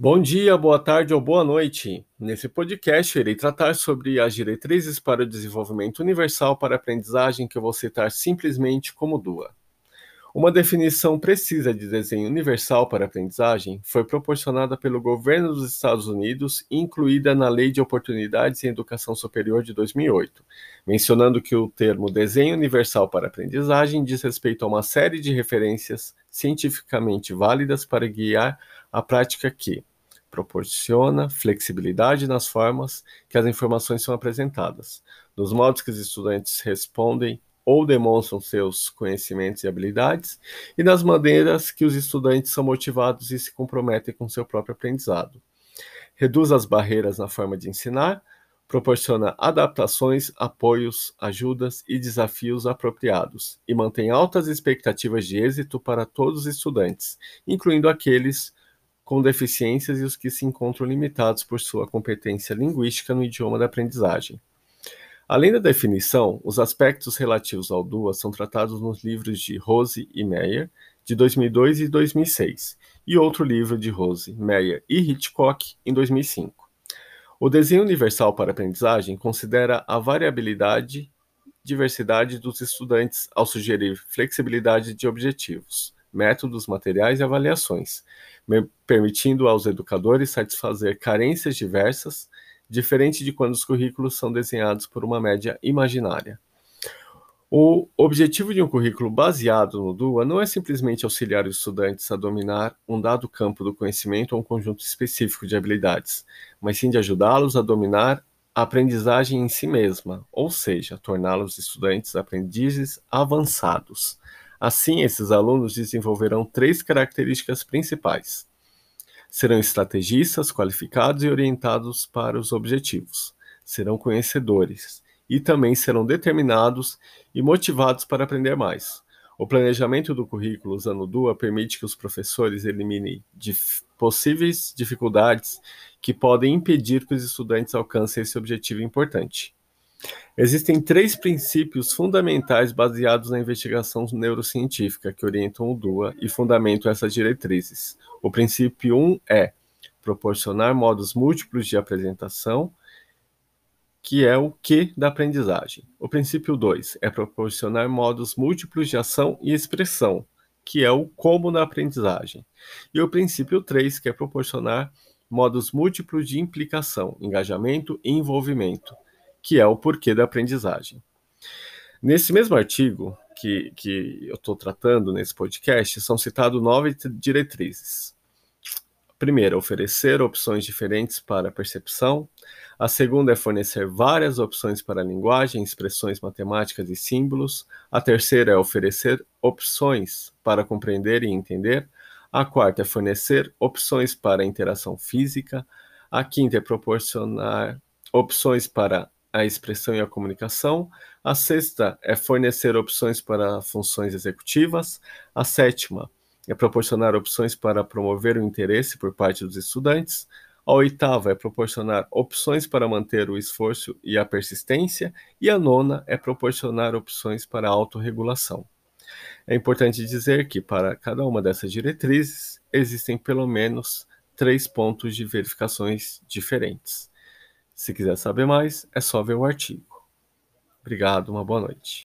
Bom dia, boa tarde ou boa noite. Nesse podcast, irei tratar sobre as diretrizes para o desenvolvimento universal para aprendizagem que eu vou citar simplesmente como DUA. Uma definição precisa de desenho universal para aprendizagem foi proporcionada pelo governo dos Estados Unidos e incluída na Lei de Oportunidades em Educação Superior de 2008, mencionando que o termo desenho universal para aprendizagem diz respeito a uma série de referências cientificamente válidas para guiar a prática que proporciona flexibilidade nas formas que as informações são apresentadas, nos modos que os estudantes respondem ou demonstram seus conhecimentos e habilidades, e nas maneiras que os estudantes são motivados e se comprometem com seu próprio aprendizado. Reduz as barreiras na forma de ensinar, proporciona adaptações, apoios, ajudas e desafios apropriados, e mantém altas expectativas de êxito para todos os estudantes, incluindo aqueles com deficiências e os que se encontram limitados por sua competência linguística no idioma da aprendizagem. Além da definição, os aspectos relativos ao DUA são tratados nos livros de Rose e Meyer, de 2002 e 2006, e outro livro de Rose, Meyer e Hitchcock, em 2005. O desenho universal para aprendizagem considera a variabilidade diversidade dos estudantes ao sugerir flexibilidade de objetivos, métodos, materiais e avaliações, permitindo aos educadores satisfazer carências diversas diferente de quando os currículos são desenhados por uma média imaginária. O objetivo de um currículo baseado no DUA não é simplesmente auxiliar os estudantes a dominar um dado campo do conhecimento ou um conjunto específico de habilidades, mas sim de ajudá-los a dominar a aprendizagem em si mesma, ou seja, torná-los estudantes aprendizes avançados. Assim, esses alunos desenvolverão três características principais: Serão estrategistas qualificados e orientados para os objetivos. Serão conhecedores e também serão determinados e motivados para aprender mais. O planejamento do currículo usando DUA permite que os professores eliminem dif possíveis dificuldades que podem impedir que os estudantes alcancem esse objetivo importante. Existem três princípios fundamentais baseados na investigação neurocientífica que orientam o DUA e fundamentam essas diretrizes. O princípio 1 um é proporcionar modos múltiplos de apresentação, que é o que da aprendizagem. O princípio 2 é proporcionar modos múltiplos de ação e expressão, que é o como da aprendizagem. E o princípio 3, que é proporcionar modos múltiplos de implicação, engajamento e envolvimento que é o porquê da aprendizagem. Nesse mesmo artigo que, que eu estou tratando nesse podcast, são citadas nove diretrizes. Primeira, oferecer opções diferentes para a percepção. A segunda é fornecer várias opções para a linguagem, expressões matemáticas e símbolos. A terceira é oferecer opções para compreender e entender. A quarta é fornecer opções para interação física. A quinta é proporcionar opções para a expressão e a comunicação. A sexta é fornecer opções para funções executivas. A sétima é proporcionar opções para promover o interesse por parte dos estudantes. A oitava é proporcionar opções para manter o esforço e a persistência. E a nona é proporcionar opções para a autorregulação. É importante dizer que, para cada uma dessas diretrizes, existem pelo menos três pontos de verificações diferentes. Se quiser saber mais, é só ver o artigo. Obrigado, uma boa noite.